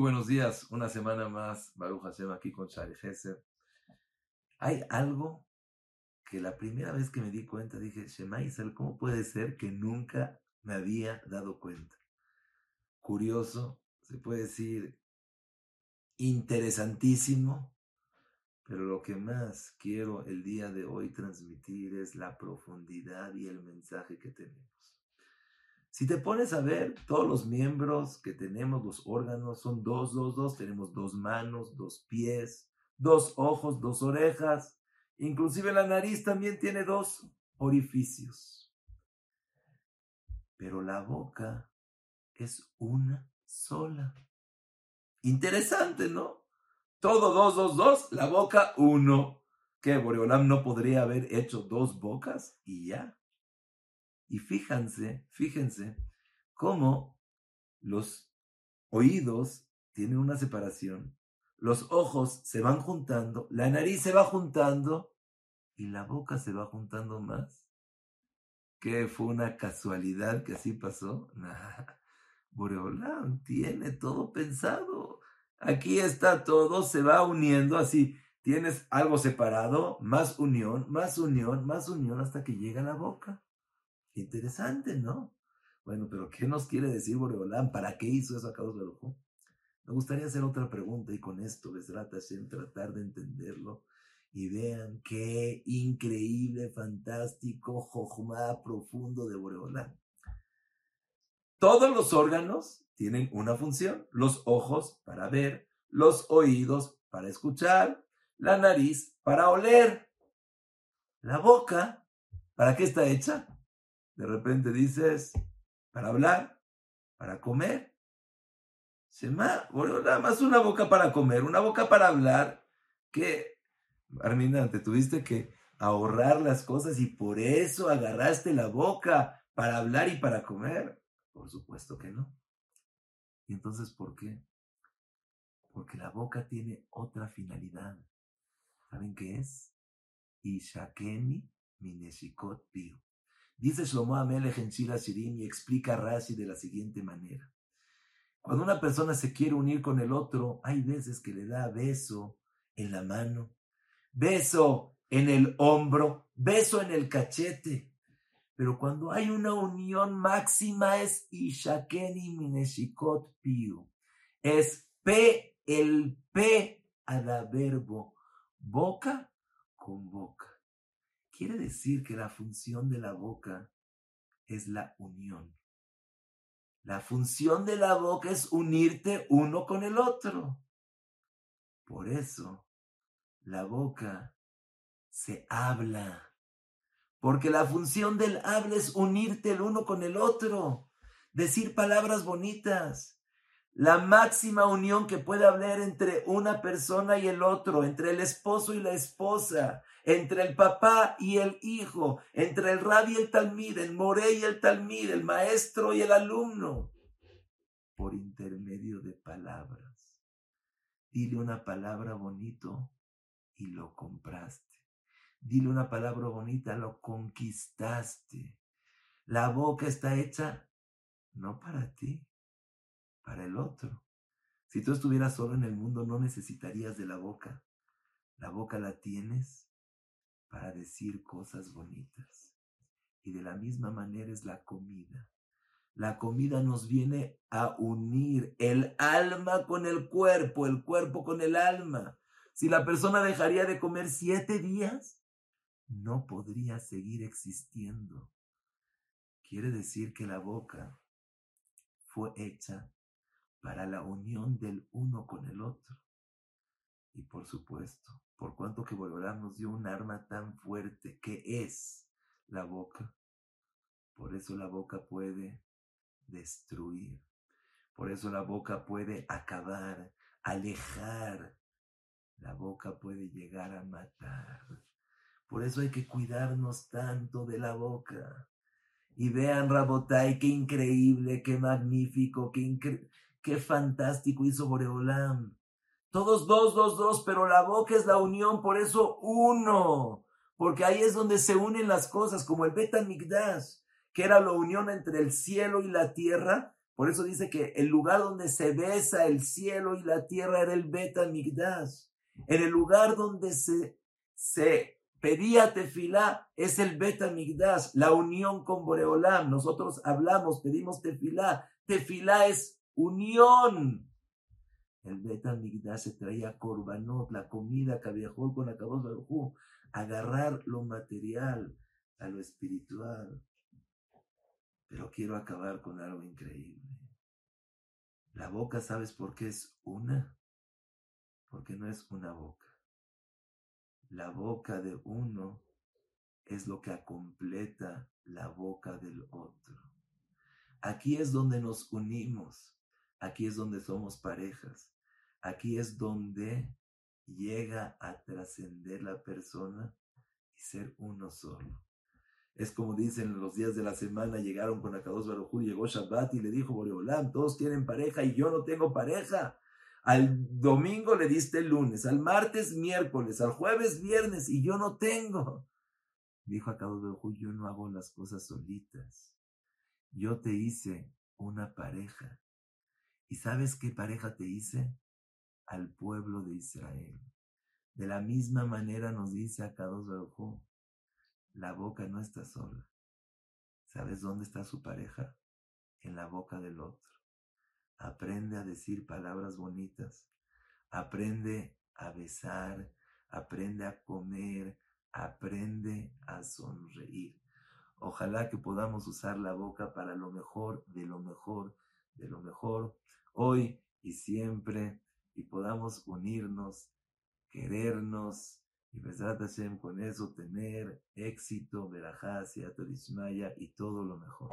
Buenos días, una semana más, Baruch Hashem aquí con Shari Gesser. Hay algo que la primera vez que me di cuenta dije, Shema ¿cómo puede ser que nunca me había dado cuenta? Curioso, se puede decir interesantísimo, pero lo que más quiero el día de hoy transmitir es la profundidad y el mensaje que tenemos. Si te pones a ver, todos los miembros que tenemos, los órganos, son dos, dos, dos. Tenemos dos manos, dos pies, dos ojos, dos orejas. Inclusive la nariz también tiene dos orificios. Pero la boca es una sola. Interesante, ¿no? Todo dos, dos, dos, la boca uno. ¿Qué? Boreolam no podría haber hecho dos bocas y ya. Y fíjense, fíjense cómo los oídos tienen una separación, los ojos se van juntando, la nariz se va juntando y la boca se va juntando más. ¿Qué fue una casualidad que así pasó? Nah. Tiene todo pensado. Aquí está todo, se va uniendo así. Tienes algo separado, más unión, más unión, más unión hasta que llega la boca. Interesante, ¿no? Bueno, pero ¿qué nos quiere decir Boreolán? ¿Para qué hizo eso a Kadosh Baruj Me gustaría hacer otra pregunta y con esto, les trata en tratar de entenderlo. Y vean qué increíble, fantástico, jojma profundo de Boreolán. Todos los órganos tienen una función. Los ojos para ver, los oídos para escuchar, la nariz para oler, la boca, ¿para qué está hecha? De repente dices, para hablar, para comer. Shema, bueno, nada más una boca para comer, una boca para hablar. Que, Armina, te tuviste que ahorrar las cosas y por eso agarraste la boca para hablar y para comer. Por supuesto que no. ¿Y entonces por qué? Porque la boca tiene otra finalidad. ¿Saben qué es? Ishakeni mineshikot. Dice Shlomo Amelech en Shira Shirim y explica a Rashi de la siguiente manera. Cuando una persona se quiere unir con el otro, hay veces que le da beso en la mano, beso en el hombro, beso en el cachete. Pero cuando hay una unión máxima es Ishakeni Mineshikot Piu. Es P, el P a la verbo, boca con boca. Quiere decir que la función de la boca es la unión. La función de la boca es unirte uno con el otro. Por eso, la boca se habla. Porque la función del habla es unirte el uno con el otro. Decir palabras bonitas la máxima unión que puede haber entre una persona y el otro, entre el esposo y la esposa, entre el papá y el hijo, entre el rabbi y el talmid, el moré y el talmid, el maestro y el alumno, por intermedio de palabras. Dile una palabra bonito y lo compraste. Dile una palabra bonita, lo conquistaste. La boca está hecha no para ti, para el otro. Si tú estuvieras solo en el mundo, no necesitarías de la boca. La boca la tienes para decir cosas bonitas. Y de la misma manera es la comida. La comida nos viene a unir el alma con el cuerpo, el cuerpo con el alma. Si la persona dejaría de comer siete días, no podría seguir existiendo. Quiere decir que la boca fue hecha para la unión del uno con el otro. Y por supuesto, por cuanto que Borolam nos dio un arma tan fuerte que es la boca, por eso la boca puede destruir, por eso la boca puede acabar, alejar, la boca puede llegar a matar. Por eso hay que cuidarnos tanto de la boca. Y vean, Rabotai, qué increíble, qué magnífico, qué Qué fantástico hizo Boreolam. Todos dos, dos, dos, pero la boca es la unión, por eso uno. Porque ahí es donde se unen las cosas, como el Betamigdash, que era la unión entre el cielo y la tierra, Por eso dice que el lugar donde se besa el cielo y la tierra era el Beta Migdash. En el lugar donde se, se pedía tefilá es el Beta Migdash, la unión con Boreolam. Nosotros hablamos, pedimos tefilá. Tefilá es unión. El Beta Migdash se traía korbanot, la comida que viajó con la Baruj agarrar lo material a lo espiritual. Pero quiero acabar con algo increíble. La boca, ¿sabes por qué es una? Porque no es una boca. La boca de uno es lo que completa la boca del otro. Aquí es donde nos unimos. Aquí es donde somos parejas. Aquí es donde llega a trascender la persona y ser uno solo. Es como dicen los días de la semana, llegaron con Akados Barujú, llegó Shabbat y le dijo, Boreolam, todos tienen pareja y yo no tengo pareja. Al domingo le diste el lunes, al martes miércoles, al jueves viernes y yo no tengo. Dijo Akados Barujú, yo no hago las cosas solitas. Yo te hice una pareja. ¿Y sabes qué pareja te hice? Al pueblo de Israel. De la misma manera nos dice Akados Barujú, la boca no está sola. ¿Sabes dónde está su pareja? En la boca del otro. Aprende a decir palabras bonitas. Aprende a besar. Aprende a comer. Aprende a sonreír. Ojalá que podamos usar la boca para lo mejor, de lo mejor, de lo mejor, hoy y siempre, y podamos unirnos, querernos, y Besrat Hashem con eso tener éxito, verajá, siata dismaya y todo lo mejor.